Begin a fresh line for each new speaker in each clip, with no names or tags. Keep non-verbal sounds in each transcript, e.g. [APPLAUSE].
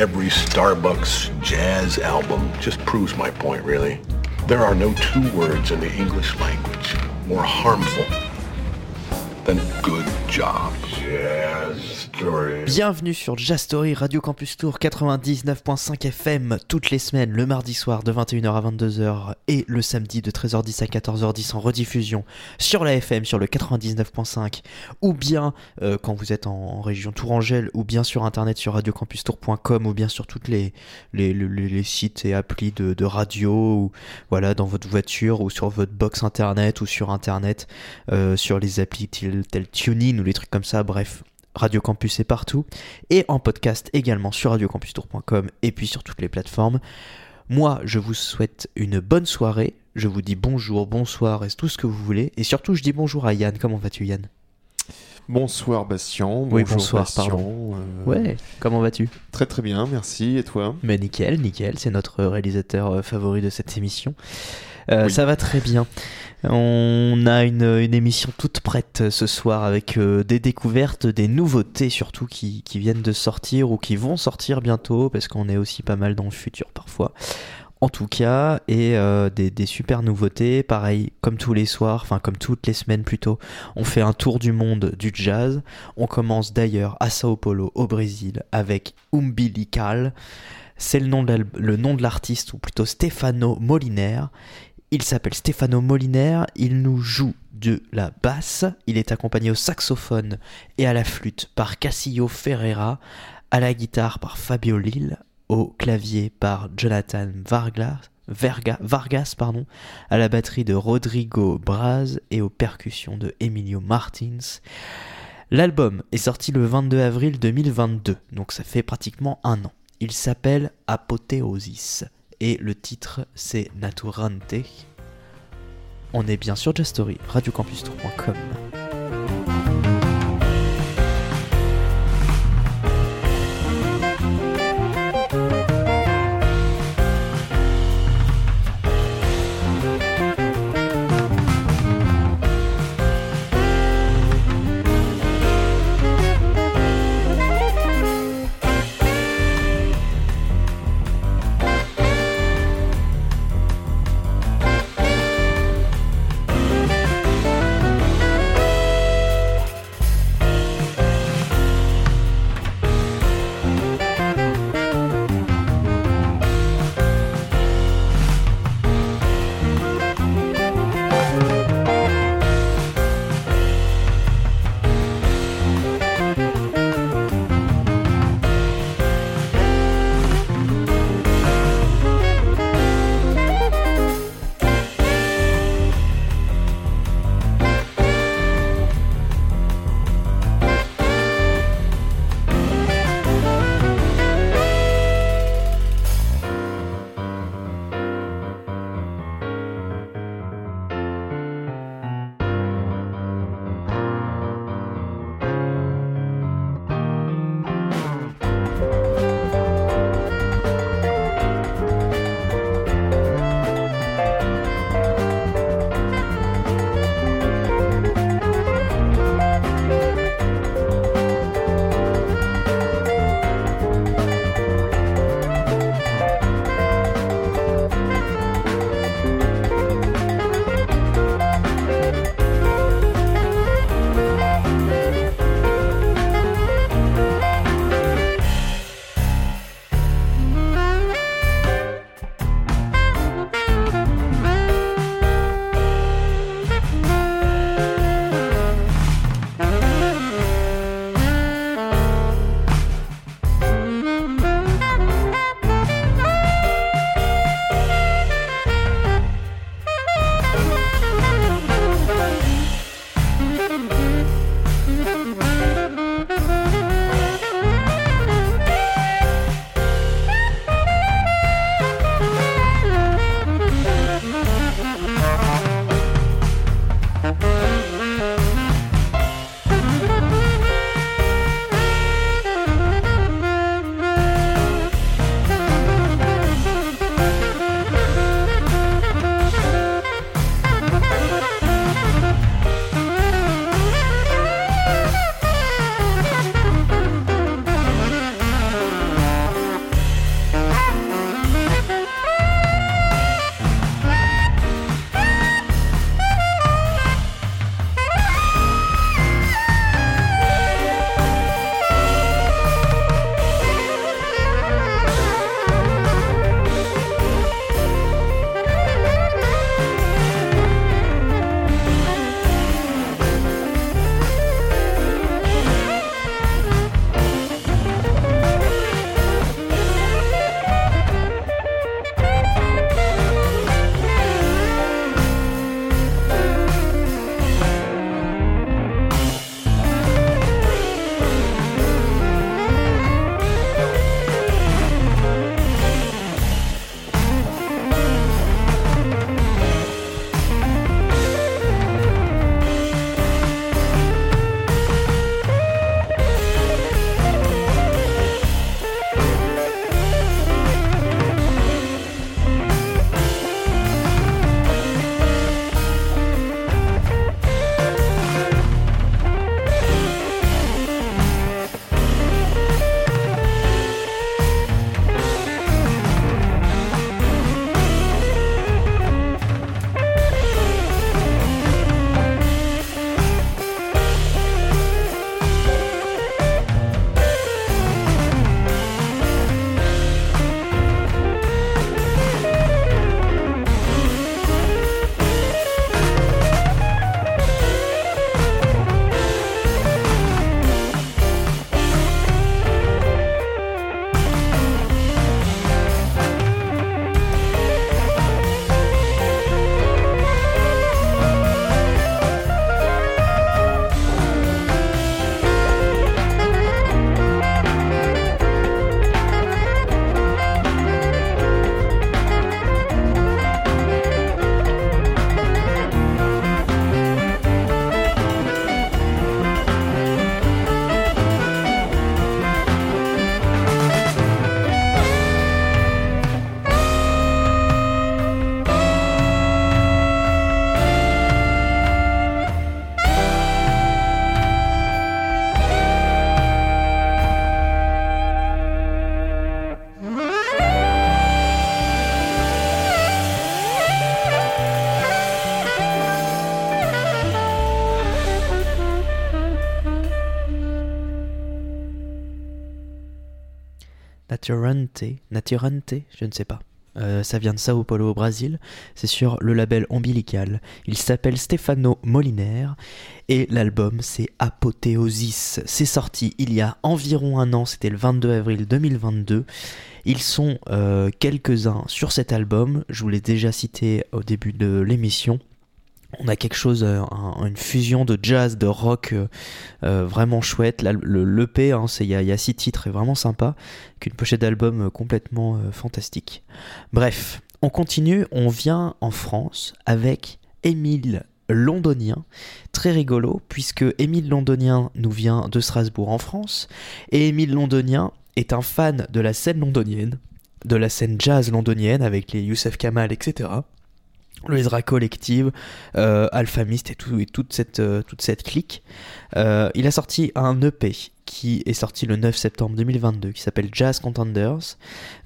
every Starbucks jazz album just proves my point, really. There are no two words in the English language more harmful than good job. Story.
Bienvenue sur Jazz Story Radio Campus Tour 99.5 FM toutes les semaines, le mardi soir de 21h à 22h et le samedi de 13h10 à 14h10 en rediffusion sur la FM sur le 99.5 ou bien euh, quand vous êtes en, région Tourangelle ou bien sur internet sur radiocampustour.com ou bien sur toutes les, sites et applis de, radio ou voilà dans votre voiture ou sur votre box internet ou sur internet euh, sur les applis tels, tels TuneIn ou les trucs comme ça bref Radio Campus est partout et en podcast également sur radiocampustour.com et puis sur toutes les plateformes. Moi, je vous souhaite une bonne soirée. Je vous dis bonjour, bonsoir et tout ce que vous voulez. Et surtout, je dis bonjour à Yann. Comment vas-tu, Yann?
Bonsoir Bastien.
Oui,
bonjour
bonsoir,
Bastien.
pardon.
Euh,
Ouais, comment vas-tu?
Très très bien, merci. Et toi?
Mais nickel, nickel. C'est notre réalisateur euh, favori de cette émission. Euh,
Oui.
Ça va très bien. On a une, émission toute prête ce soir avec euh, des découvertes, des nouveautés surtout qui, viennent de sortir ou qui vont sortir bientôt parce qu'on est aussi pas mal dans le futur parfois. En tout cas, et euh, des, super nouveautés, pareil comme tous les soirs, enfin comme toutes les semaines plutôt, on fait un tour du monde du jazz. On commence d'ailleurs à Sao Paulo au Brésil avec Umbilical. C'est le nom de l'al- le nom de l'artiste, ou plutôt Stefano Moliner. Il s'appelle Stefano Moliner, il nous joue de la basse, il est accompagné au saxophone et à la flûte par Cassillo Ferreira, à la guitare par Fabio Lille, au clavier par Jonathan Vargas, Vargas à la batterie de Rodrigo Braz et aux percussions de Emilio Martins. L'album est sorti le 22 avril 2022, donc ça fait pratiquement un an. Il s'appelle Apothéosis et le titre c'est Naturante. On est bien sur Story, radiocampus3.com. Naturante, Naturante, je ne sais pas. Euh, ça vient de Sao Paulo au Brésil. C'est sur le label Ombilical. Il s'appelle Stefano Moliner et l'album c'est Apothéosis. C'est sorti il y a environ un an, c'était le 22 avril 2022. Ils sont euh, quelques-uns sur cet album. Je vous l'ai déjà cité au début de l'émission on a quelque chose, euh, une fusion de jazz, de rock euh, euh, vraiment chouette. le l'EP, hein, il y, a six titres, est vraiment sympa, qu'une pochette d'album complètement fantastique. Bref, on continue, on vient en France avec Émile Londonien, très rigolo, puisque Émile Londonien nous vient de Strasbourg en France, et Émile Londonien est un fan de la scène londonienne, de la scène jazz londonienne avec les Youssef Kamal, etc le Ezra Collective, euh, Alphamist et, tout, et toute, cette, euh, clique. Euh, il a sorti un EP qui est sorti le 9 septembre 2022 qui s'appelle Jazz Contenders.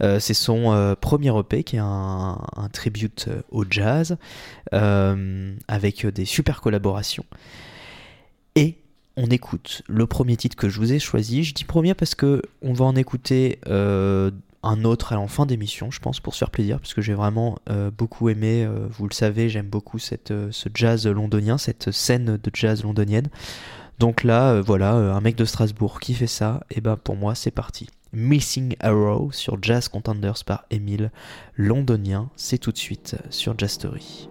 c'est son premier EP qui est un, un tribute au jazz avec des super collaborations. Et on écoute le premier titre que je vous ai choisi. Je dis premier parce que on va en écouter un autre à en fin d'émission, je pense, pour se faire plaisir, parce que j'ai vraiment euh, beaucoup aimé, euh, vous le savez, j'aime beaucoup cette, euh, ce jazz londonien, cette scène de jazz londonienne. Donc là, voilà, un mec de Strasbourg qui fait ça, et ben pour moi, c'est parti. Missing Arrow sur Jazz Contenders par Émile Londonien, c'est tout de suite sur Jazz Story.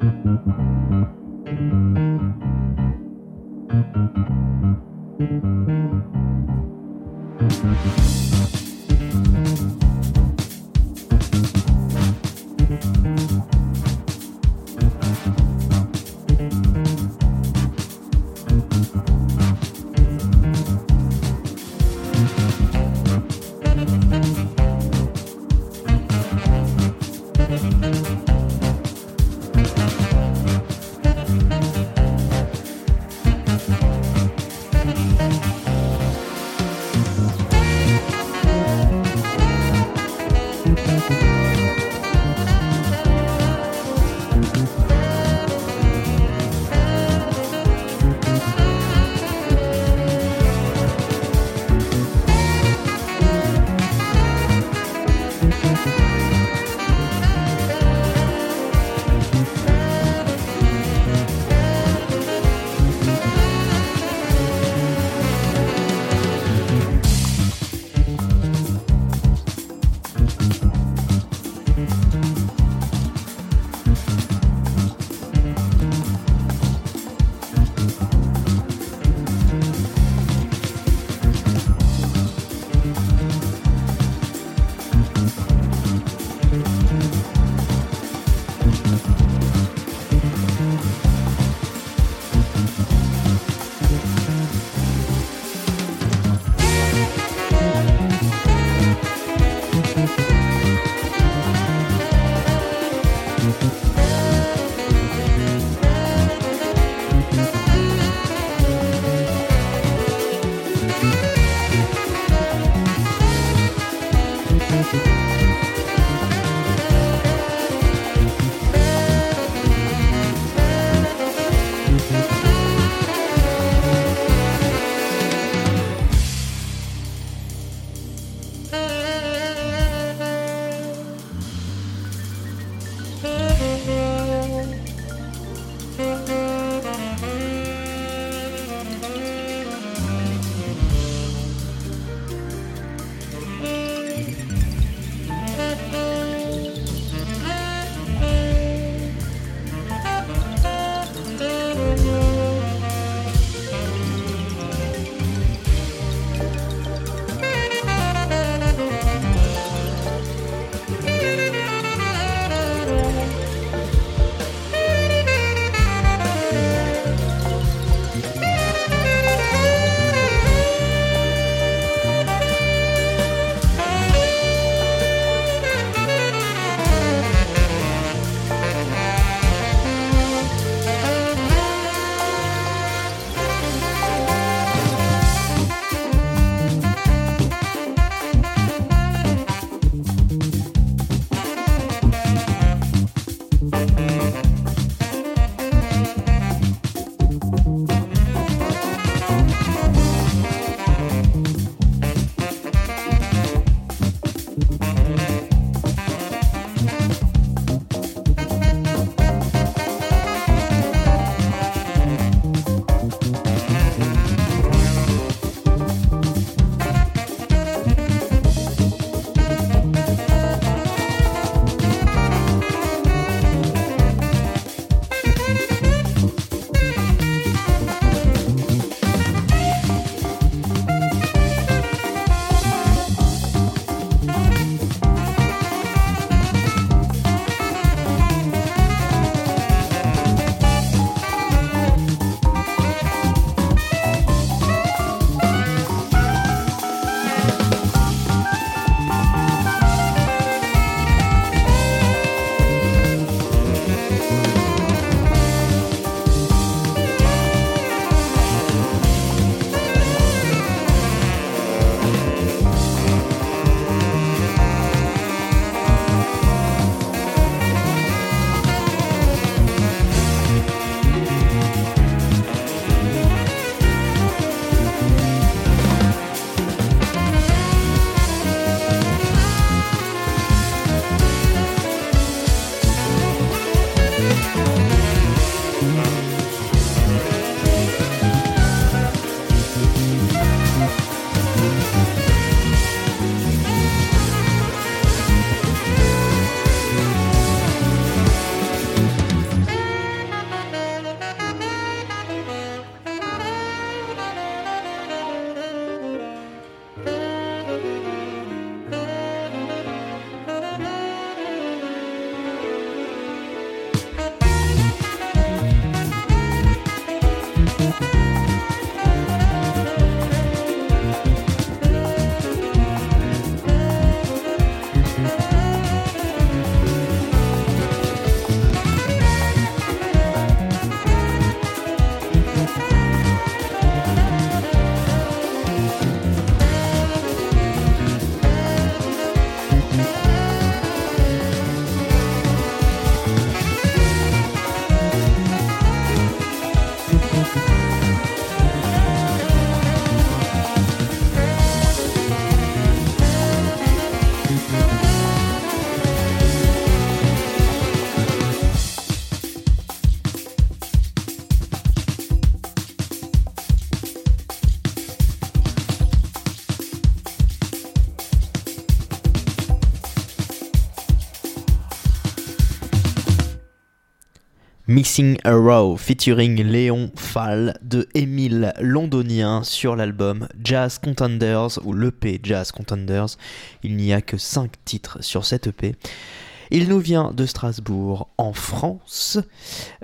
Thank you. Missing a Row featuring Léon Fall de Émile Londonien sur l'album Jazz Contenders ou l'EP Jazz Contenders. Il n'y a que 5 titres sur cette EP. Il nous vient de Strasbourg en France.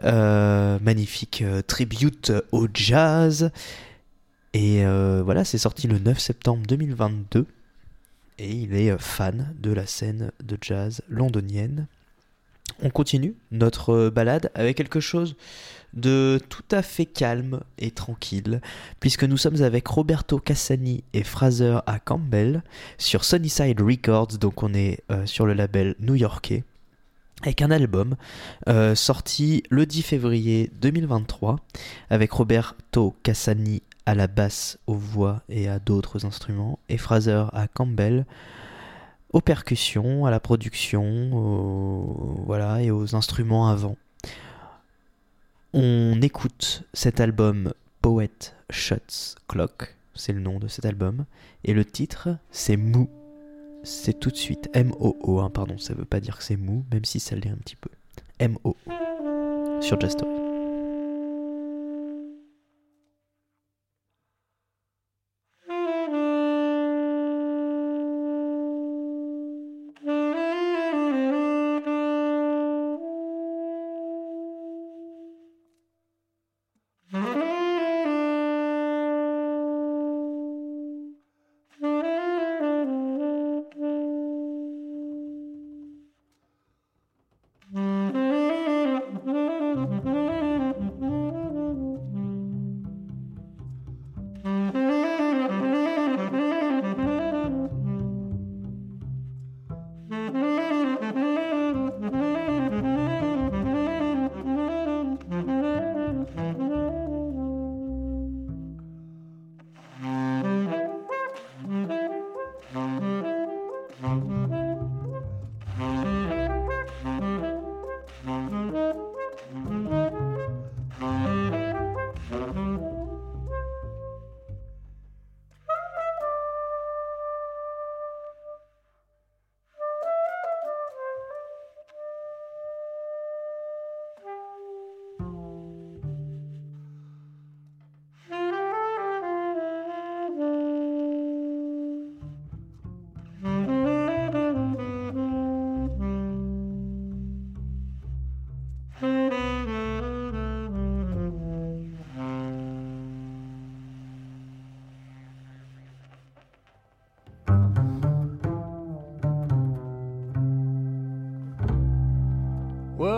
Euh, magnifique euh, tribute au jazz. Et euh, voilà, c'est sorti le 9 septembre 2022. Et il est fan de la scène de jazz londonienne. On continue notre balade avec quelque chose de tout à fait calme et tranquille, puisque nous sommes avec Roberto Cassani et Fraser A. Campbell sur Sunnyside Records, donc on est euh, sur le label new-yorkais, avec un album euh, sorti le 10 février 2023, avec Roberto Cassani à la basse, aux voix et à d'autres instruments, et Fraser A. Campbell aux percussions, à la production, voilà, et aux instruments avant. On écoute cet album Poet Shuts Clock, c'est le nom de cet album, et le titre c'est Mou. C'est tout de suite M-O-O, hein, pardon, ça veut pas dire que c'est mou, même si ça l'est un petit peu. M-O sur Just Story.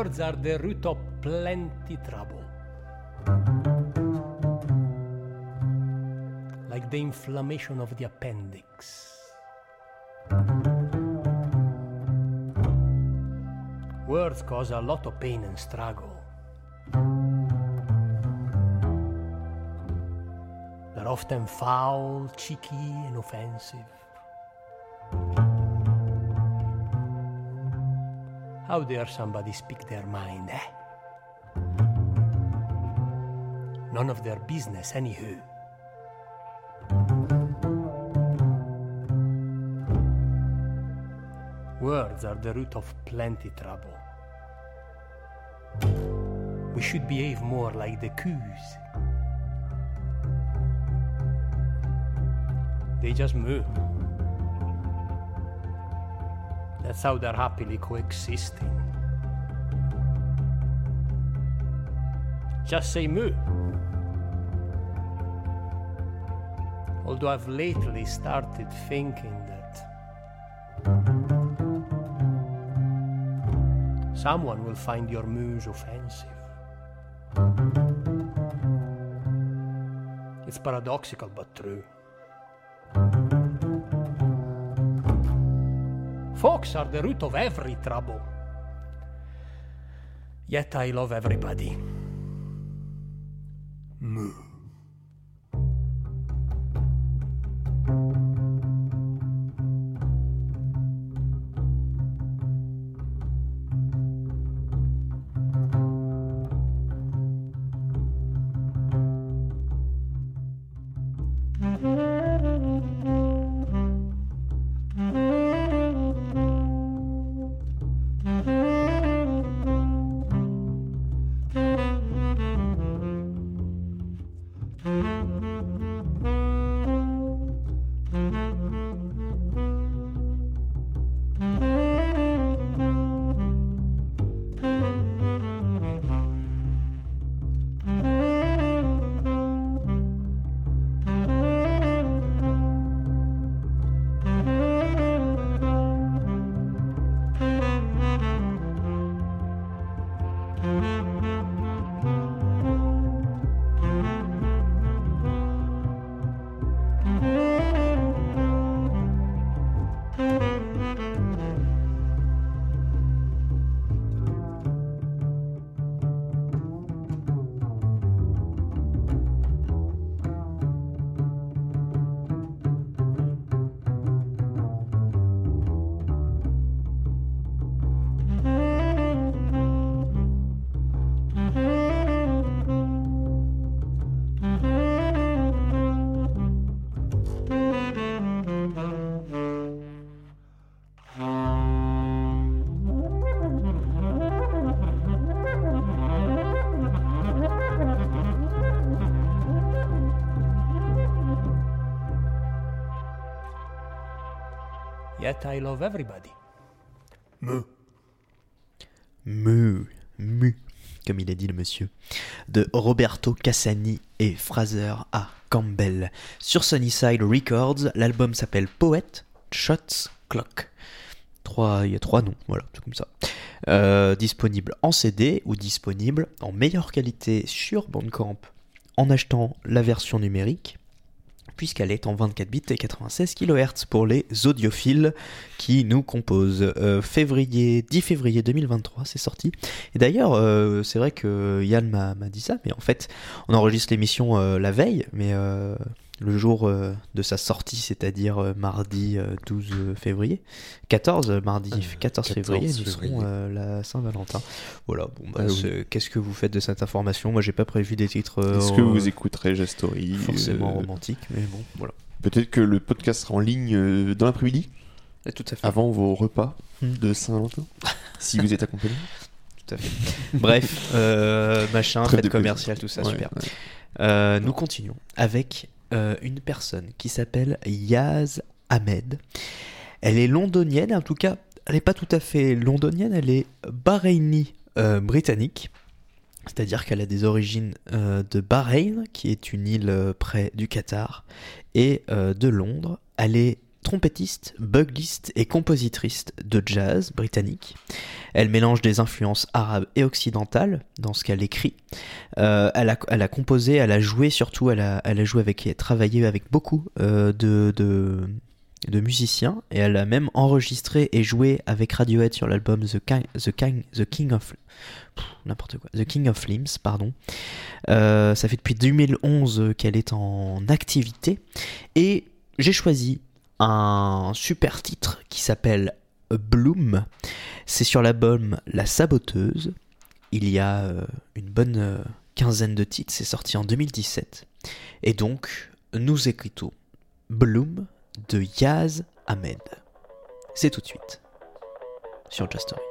Words are the root of plenty trouble. Like the inflammation of the appendix. Words cause a lot of pain and struggle. They're often foul, cheeky, and offensive. How dare somebody speak their mind, eh? None of their business, anywho. Words are the root of plenty trouble. We should behave more like the coos. They just move. That's how they're happily coexisting. Just say moo. Although I've lately started thinking that someone will find your moos offensive. It's paradoxical but true. Folks are the root of every trouble. Yet I love everybody. Yet I love everybody. Me.
Mu, mu, comme il a dit le monsieur, de Roberto Cassani et Fraser A. Campbell. Sur Sunnyside Records, l'album s'appelle Poet Shots Clock. Trois, il y a trois noms, voilà, c'est comme ça. Euh, disponible en CD ou disponible en meilleure qualité sur Bandcamp en achetant la version numérique puisqu'elle est en 24 bits et 96 kHz pour les audiophiles qui nous composent. Euh, février, 10 février 2023, c'est sorti. Et d'ailleurs, euh, c'est vrai que Yann m'a dit ça, mais en fait, on enregistre l'émission euh, la veille, mais le jour euh, de sa sortie, c'est-à-dire euh, mardi euh, 12 février, 14, euh, mardi
Euh,
14 février,
14
nous serons euh, la Saint-Valentin. Voilà, bon, bah,
Ah oui.
qu'est-ce que vous faites de cette information? Moi, j'ai pas prévu des titres euh,
Est-ce que
euh,
vous écouterez Jastory
forcément
euh,
romantiques, mais bon, voilà.
Peut-être que le podcast sera en ligne euh, dans l'après-midi,
tout à fait.
avant vos repas
Hmm.
de Saint-Valentin, [LAUGHS] si vous êtes accompagné?
Tout à fait. Bref, euh, machin, fête commerciale, tout ça,
Ouais,
super.
ouais.
Euh, nous continuons avec euh, une personne qui s'appelle Yaz Ahmed. Elle est londonienne, en tout cas, elle n'est pas tout à fait londonienne, elle est bahreïnie euh, britannique. C'est-à-dire qu'elle a des origines euh, de Bahreïn, qui est une île près du Qatar, et de Londres. Elle est trompettiste, bugliste et compositrice de jazz britannique. Elle mélange des influences arabes et occidentales dans ce qu'elle écrit. Euh, elle, a, composé, elle a joué surtout, elle a, joué avec et travaillé avec beaucoup euh, de, musiciens et elle a même enregistré et joué avec Radiohead sur l'album The King, of The King of Limbs, pardon. Euh, ça fait depuis 2011 qu'elle est en activité et j'ai choisi un super titre qui s'appelle Bloom. C'est sur l'album La Saboteuse. Il y a euh, une bonne euh, quinzaine de titres, c'est sorti en 2017. Et donc, nous écoutons Bloom de Yaz Ahmed. C'est tout de suite sur Just Story.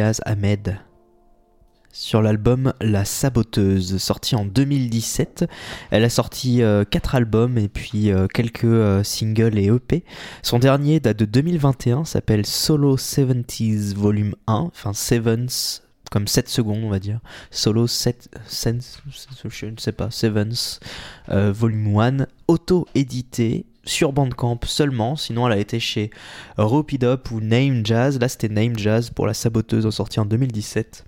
Ahmed. Sur l'album La Saboteuse, sorti en 2017. Elle a sorti 4 albums et puis euh, quelques euh, singles et EP. Son dernier date de 2021, s'appelle Solo 70s Volume 1, enfin Sevens, comme 7 secondes on va dire. Solo 7, Sense, je ne sais pas, euh, Volume 1, auto-édité sur Bandcamp seulement, sinon elle a été chez Rope It Up ou Name Jazz. Là c'était Name Jazz pour La Saboteuse, sorti en 2017.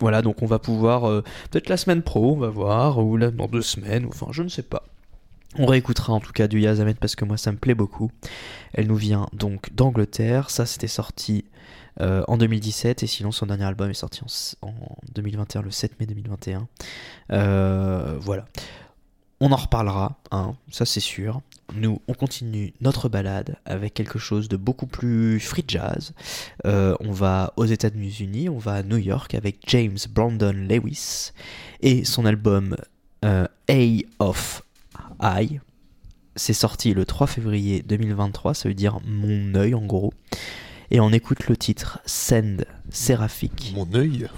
Voilà, donc on va pouvoir, euh, peut-être la semaine pro, on va voir, ou là, dans deux semaines, enfin je ne sais pas. On réécoutera en tout cas du Yazamet parce que moi ça me plaît beaucoup. Elle nous vient donc d'Angleterre, ça c'était sorti euh, en 2017 et sinon son dernier album est sorti en 2021, le 7 mai 2021. Euh, voilà. On en reparlera, hein, ça c'est sûr. Nous, on continue notre balade avec quelque chose de beaucoup plus free jazz. Euh, on va aux États-Unis, on va à New York avec James Brandon Lewis et son album euh, A of I. C'est sorti le 3 février 2023, ça veut dire mon œil en gros. Et on écoute le titre Send Séraphique.
Mon œil?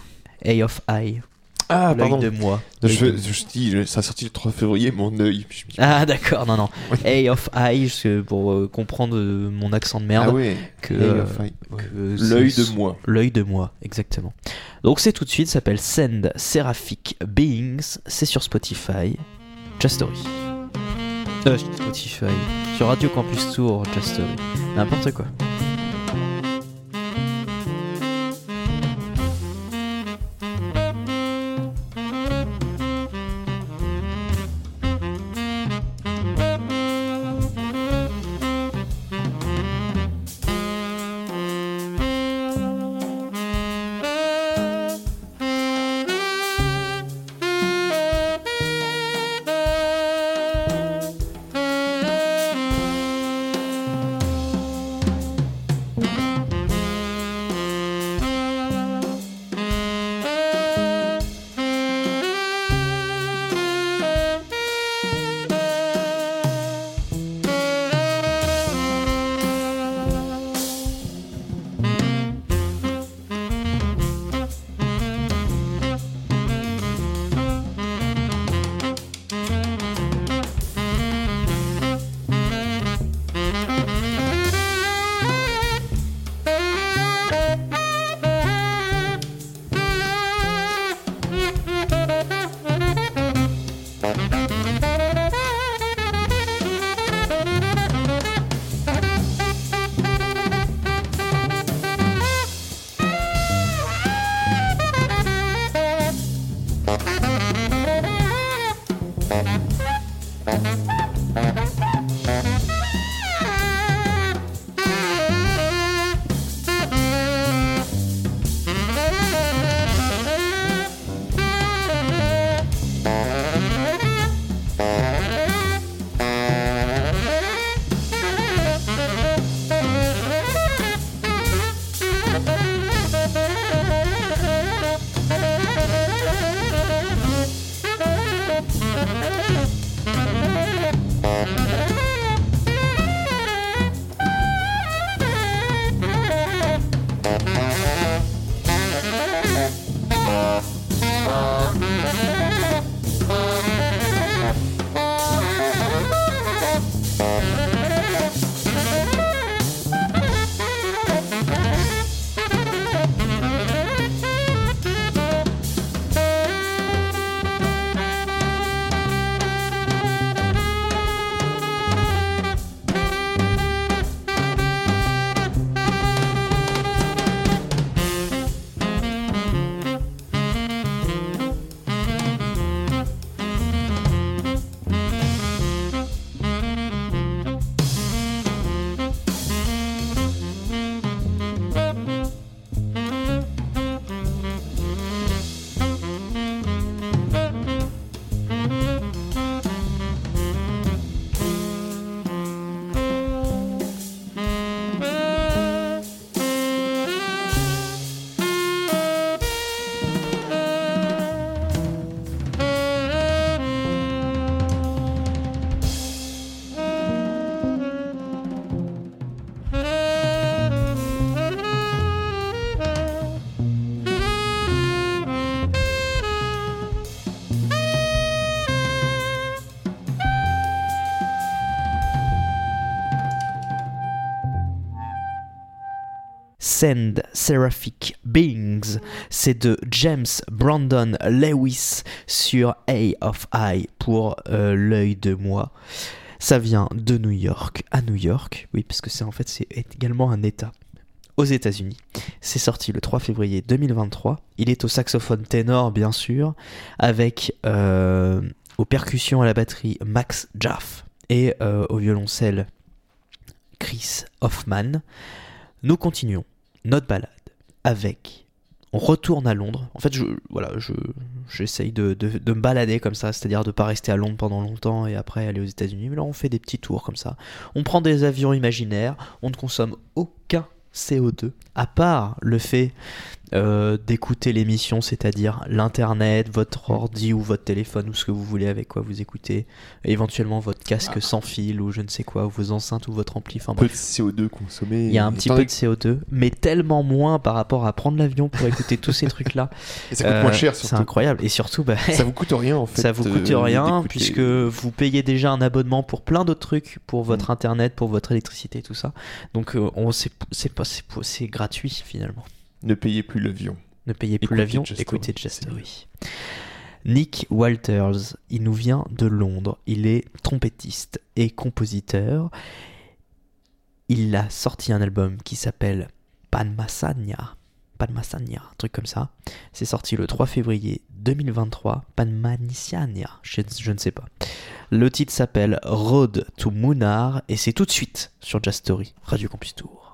A of I.
Ah,
l'œil
pardon.
de moi.
Je, dis, ça a sorti le 3 février, mon œil.
Ah d'accord, non non. A of que pour euh, comprendre euh, mon accent de merde.
ah ouais,
que,
Eye
euh,
Eye,
que
L'œil de moi.
L'œil de moi, exactement. Donc c'est tout de suite, ça s'appelle Send Seraphic Beings, c'est sur Spotify, Just Story. Euh, Spotify, sur Radio Campus Tour, Just Story, n'importe quoi. Send Seraphic Beings. C'est de James Brandon Lewis sur A of I pour euh, l'œil de moi. Ça vient de New York à New York, oui, parce que c'est en fait également un État aux États-Unis. C'est sorti le 3 février 2023. Il est au saxophone ténor, bien sûr, avec euh, aux percussions à la batterie Max Jaff et euh, au violoncelle Chris Hoffman. Nous continuons notre balade avec. On retourne à Londres. En fait, voilà, je, j'essaye de, de, de me balader comme ça, c'est-à-dire de pas rester à Londres pendant longtemps et après aller aux États-Unis. Mais là, on fait des petits tours comme ça. On prend des avions imaginaires. On ne consomme aucun CO2, à part le fait euh, d'écouter l'émission, c'est-à-dire l'internet, votre ordi ou votre téléphone ou ce que vous voulez avec quoi vous écoutez, éventuellement votre casque sans fil ou je ne sais quoi, ou vos enceintes ou votre ampli, enfin
Peu
bref.
de CO2 consommé.
Il y a un petit peu de
donné
CO2, mais tellement moins par rapport à prendre l'avion pour écouter tous ces trucs-là. [LAUGHS]
Et ça coûte moins
Euh,
cher
C'est
surtout.
incroyable. Et surtout, bah,
Ça vous coûte rien en [LAUGHS] fait.
ça vous coûte
euh,
rien
d'écouter.
puisque vous payez déjà un abonnement pour plein d'autres trucs, pour votre
Mm.
internet, pour votre électricité, tout ça. Donc on c'est c'est pas c'est c'est gratuit finalement.
Ne payez plus l'avion.
Ne payez plus l'avion, écoutez
Story,
Just
c'est
Story. Nick Walters, il nous vient de Londres. Il est trompettiste et compositeur. Il a sorti un album qui s'appelle Panmasanya. Panmasanya, un truc comme ça. C'est sorti le 3 février 2023. Panmanisiania, je, je ne sais pas. Le titre s'appelle Road to Munar et c'est tout de suite sur Just Story, Radio Campus Tour.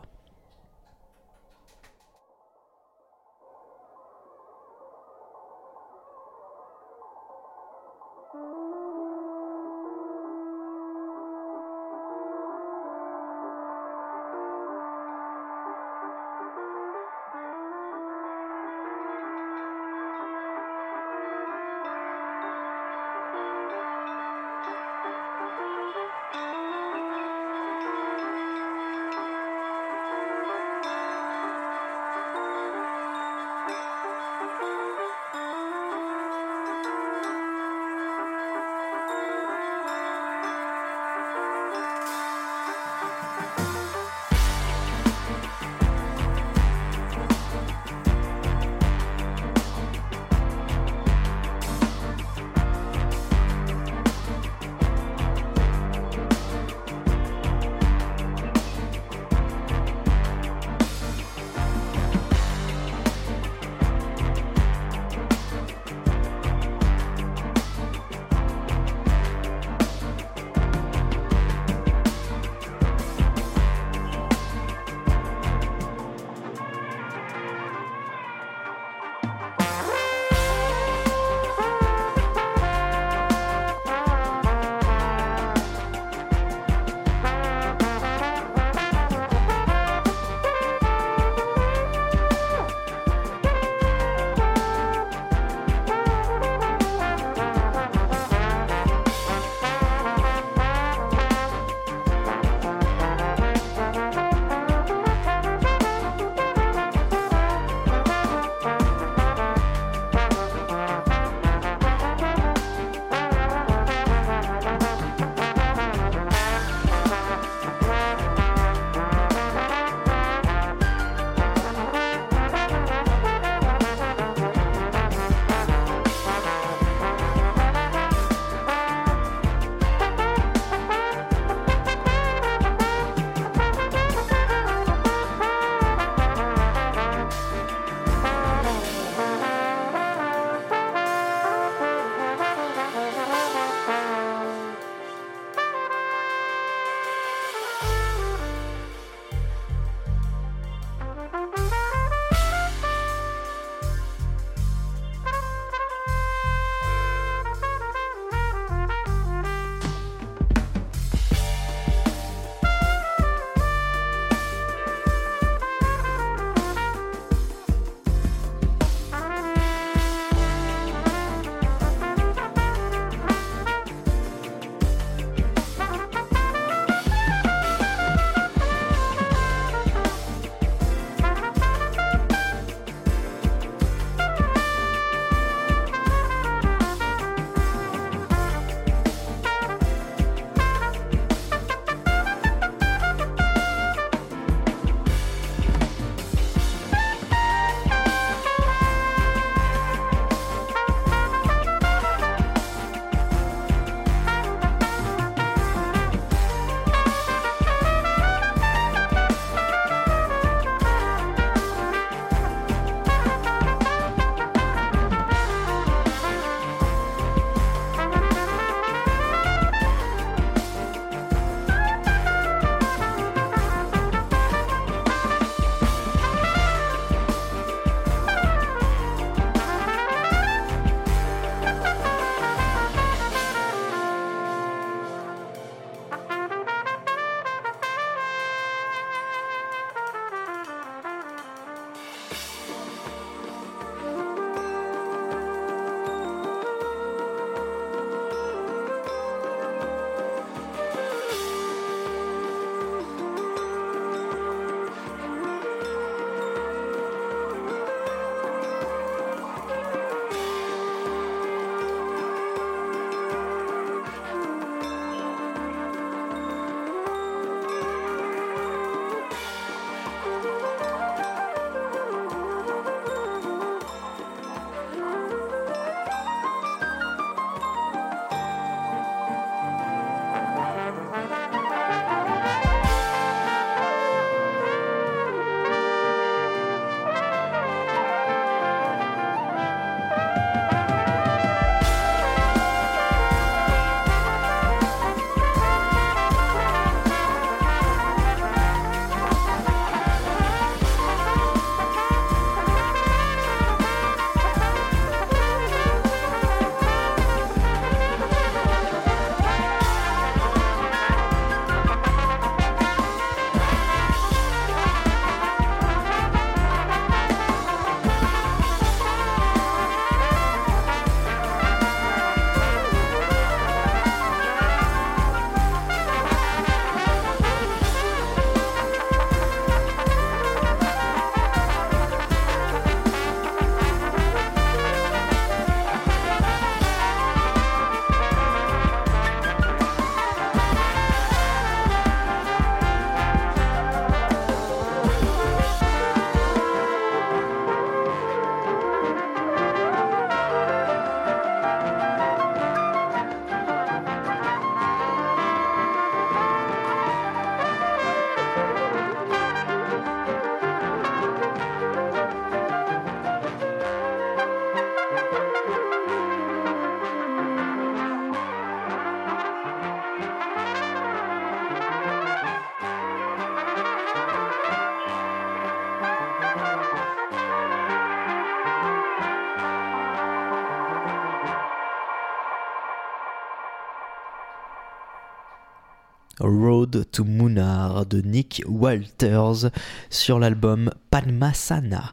Road to Munar de Nick Walters sur l'album Padmasana.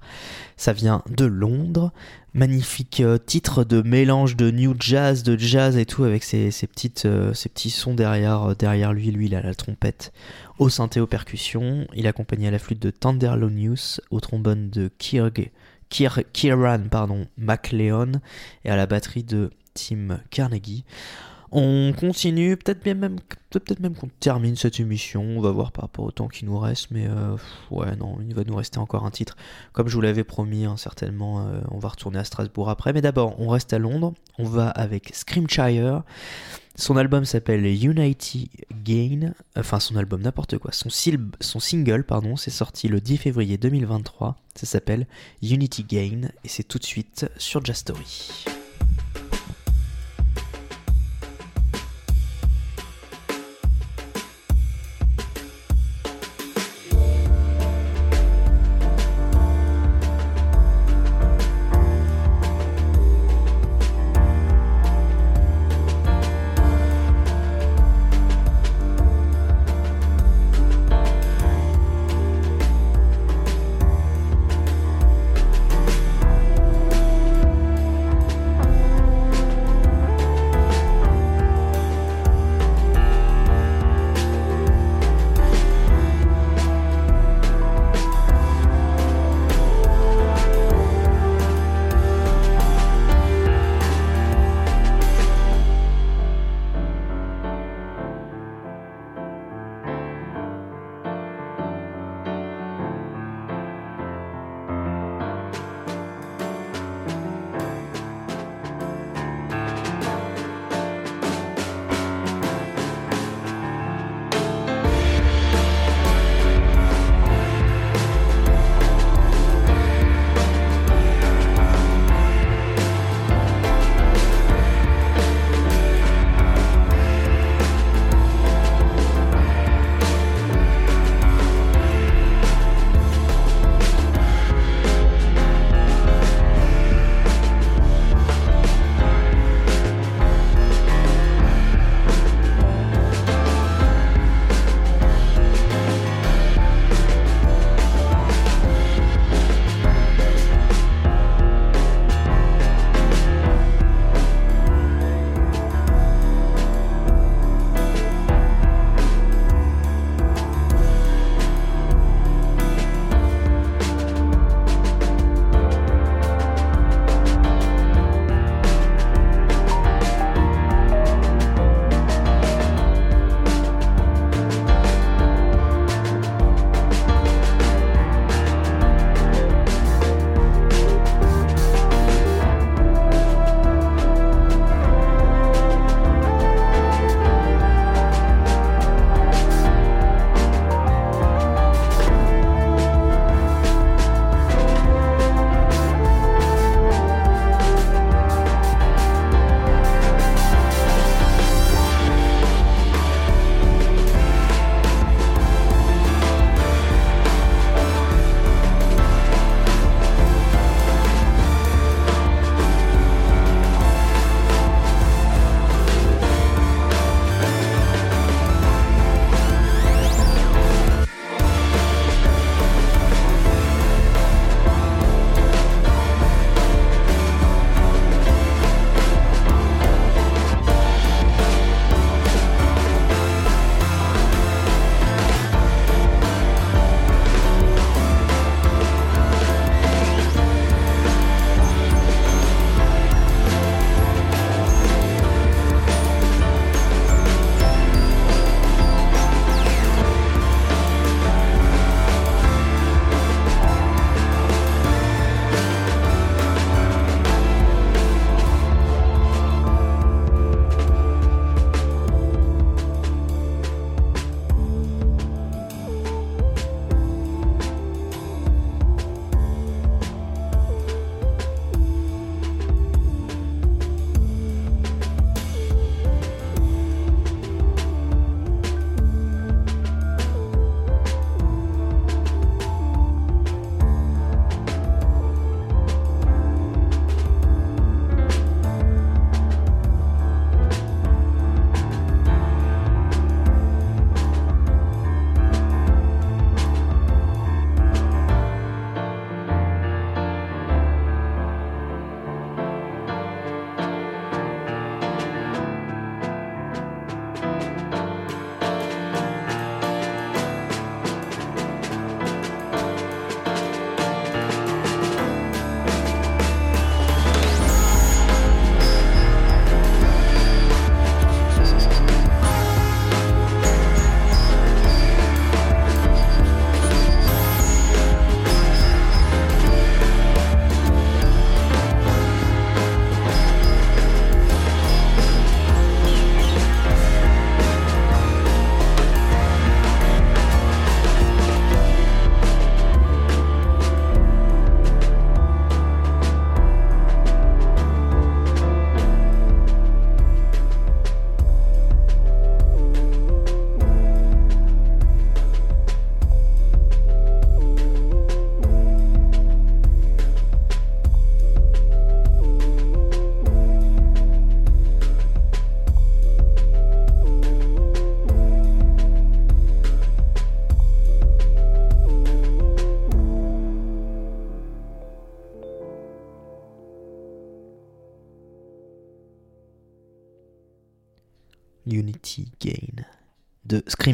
Ça vient de Londres. Magnifique euh, titre de mélange de new jazz, de jazz et tout avec ses, ses euh, petits sons derrière, euh, derrière lui. Lui, il a la trompette au synthé aux percussions. Il accompagne à la flûte de Tenderlonius, au trombone de Kirg, Kir, Kieran pardon, McLeon et à la batterie de Tim Carnegie. On continue, peut-être même, peut-être même qu'on termine cette émission. On va voir par rapport au temps qui nous reste, mais euh, ouais, non, il va nous rester encore un titre. Comme je vous l'avais promis, hein, certainement, euh, on va retourner à Strasbourg après. Mais d'abord, on reste à Londres. On va avec Screamshire. Son album s'appelle Unity Gain. Enfin, son album, n'importe quoi. Son, son single, pardon, c'est sorti le 10 février 2023. Ça s'appelle Unity Gain. Et c'est tout de suite sur Jazz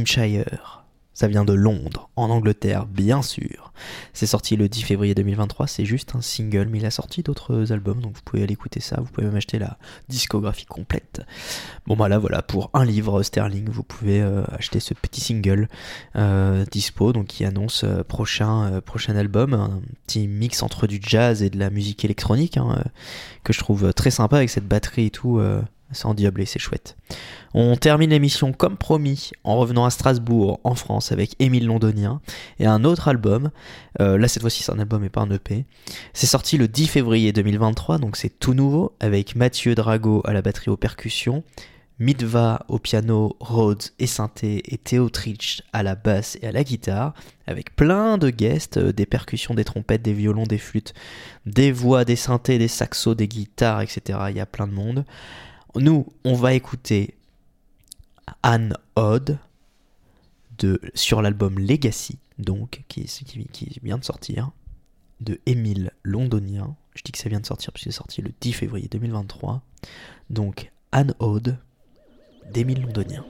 Screamshire. Ça vient de Londres, en Angleterre, bien sûr. C'est sorti le 10 février 2023, c'est juste un single, mais il a sorti d'autres albums, donc vous pouvez aller écouter ça, vous pouvez même acheter la discographie complète. Bon bah là voilà, pour un livre sterling, vous pouvez euh, acheter ce petit single euh, dispo, donc qui annonce euh, prochain, prochain album, un petit mix entre du jazz et de la musique électronique, hein, que je trouve très sympa avec cette batterie et tout, c'est endiablé, c'est chouette. On termine l'émission comme promis en revenant à Strasbourg, en France, avec Émile Londonien et un autre album. Euh, là, cette fois-ci, c'est un album et pas un EP. C'est sorti le 10 février 2023, donc c'est tout nouveau, avec Mathieu Drago à la batterie aux percussions, Midva au piano, Rhodes et synthé, et Théo Trich à la basse et à la guitare, avec plein de guests, euh, des percussions, des trompettes, des violons, des flûtes, des voix, des synthés, des saxos, des guitares, etc. Il y a plein de monde. Nous, on va écouter Anne Odd sur l'album Legacy, donc, qui vient de sortir, de Émile Londonien. Je dis que ça vient de sortir parce que c'est sorti le 10 février 2023. Donc, Anne Odd d'Émile Londonien.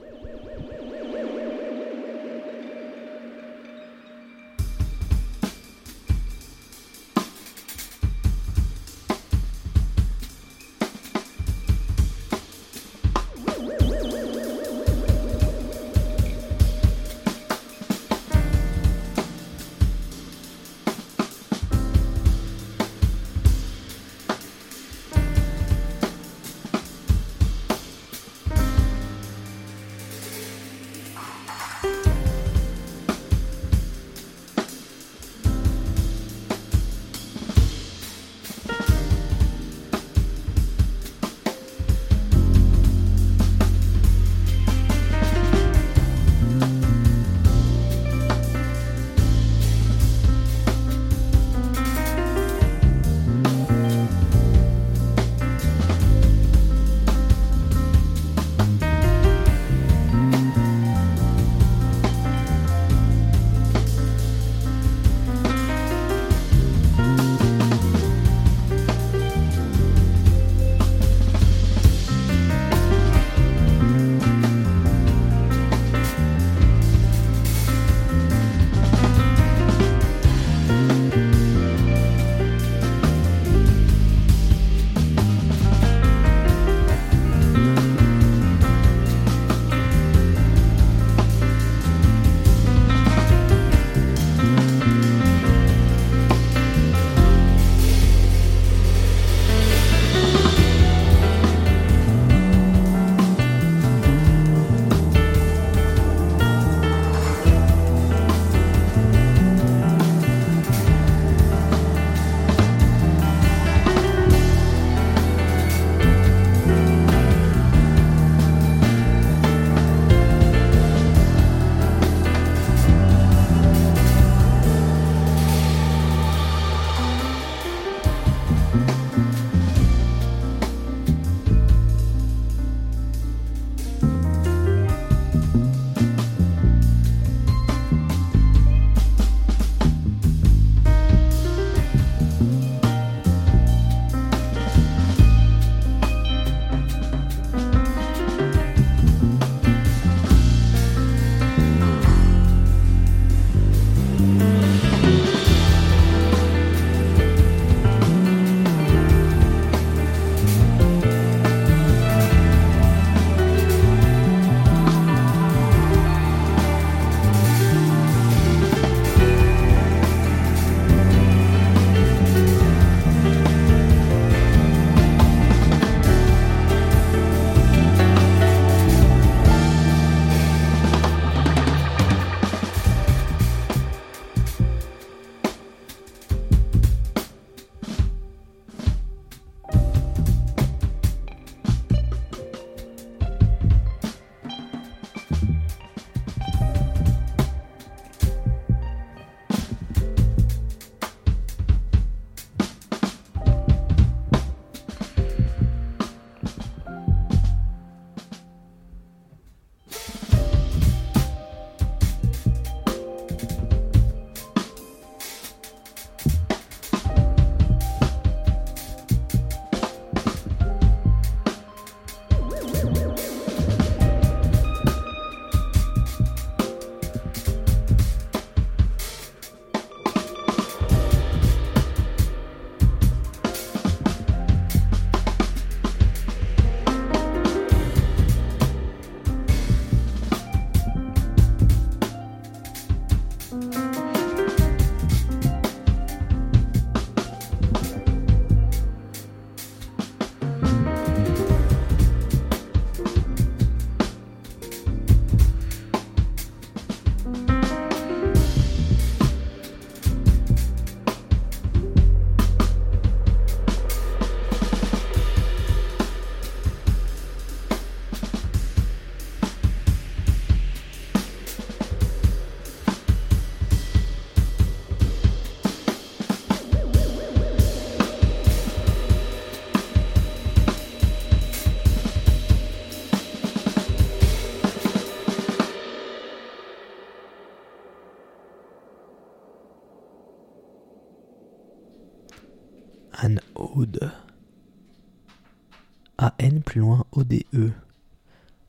Loin O-D-E.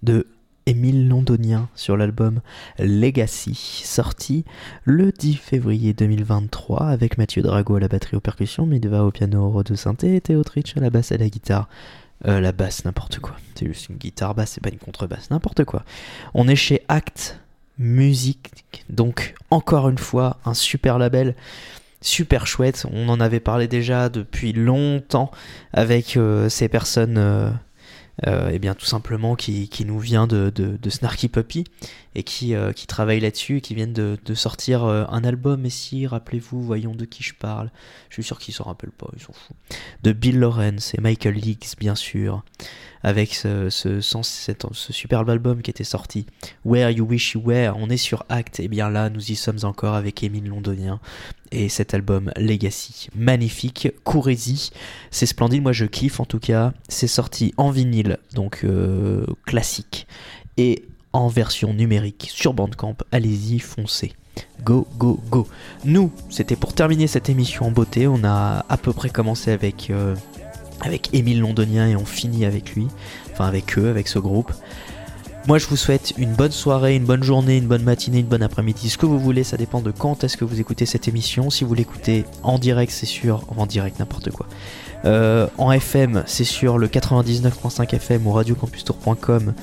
De Émile Londonien sur l'album Legacy, sorti le 10 février 2023 avec Mathieu Drago à la batterie aux percussions, Midva au piano, Rode au synthé et Théo à la basse et à la guitare. Euh, la basse, n'importe quoi. C'est juste une guitare basse, c'est pas une contrebasse, n'importe quoi. On est chez Act Music, donc encore une fois un super label, super chouette. On en avait parlé déjà depuis longtemps avec euh, ces personnes, euh, euh, eh bien tout simplement qui, qui nous vient de, de, de Snarky Puppy et qui, euh, qui travaillent là-dessus qui viennent de, sortir euh, un album. Et si, rappelez-vous, voyons de qui je parle. Je suis sûr qu'ils s'en rappellent pas, ils s'en foutent. De Bill Lawrence et Michael Leaks, bien sûr. Avec ce, ce superbe album qui était sorti, Where You Wish You Were, on est sur Act, et bien là nous y sommes encore avec Émile Londonien et cet album Legacy, magnifique, courez-y, c'est splendide, moi je kiffe en tout cas, c'est sorti en vinyle, donc euh, classique, et en version numérique sur Bandcamp, allez-y, foncez. Go, go, go. Nous, c'était pour terminer cette émission en beauté, on a à peu près commencé avec... euh, avec Émile Londonien et on finit avec lui, enfin avec eux, avec ce groupe. Moi je vous souhaite une bonne soirée, une bonne journée, une bonne matinée, une bonne après-midi, ce que vous voulez, ça dépend de quand est-ce que vous écoutez cette émission. Si vous l'écoutez en direct, c'est sûr, en direct, n'importe quoi. Euh, en FM, c'est sur le 99.5 FM ou radiocampustour.com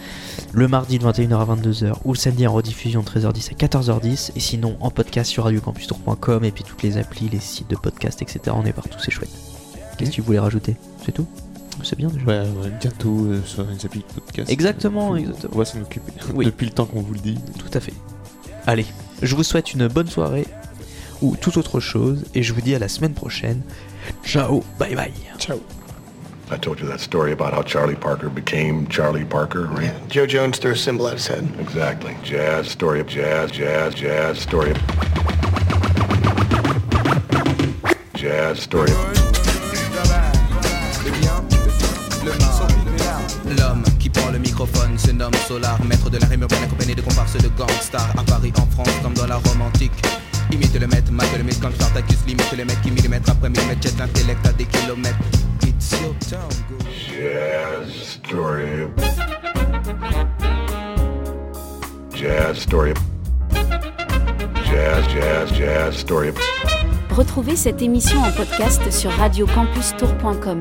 le mardi de 21h à 22h ou le samedi en rediffusion de 13h10 à 14h10 et sinon en podcast sur radiocampustour.com et puis toutes les applis, les sites de podcast, etc. On est partout, c'est chouette. Qu'est-ce que tu voulais rajouter? C'est tout? C'est bien déjà.
Ouais, ouais, bientôt euh, sur une appli de podcast.
Exactement, exactement.
On va s'en occuper. [LAUGHS]
Oui.
Depuis le temps qu'on vous le dit.
Tout à fait. Allez, je vous souhaite une bonne soirée ou toute autre chose et je vous dis à la semaine prochaine. Ciao, bye bye.
Ciao.
I told you that story about how Charlie Parker became Charlie Parker, right?
Joe Jones threw a symbol at his head.
Exactly. Jazz, story of jazz, jazz, jazz, story of... Jazz, story of...
L'homme qui prend le microphone se nomme Solar, maître de la rime urbaine accompagné de comparses de gangsters à Paris, en France, comme dans la Rome antique. Imite le maître, mate le mythe, quand Spartacus limite le mec qui millimètre après millimètre jette l'intellect à des kilomètres. It's your town, go.
Jazz, story. Jazz, story. Jazz, jazz, jazz, story.
Retrouvez cette émission en podcast sur radiocampustour.com.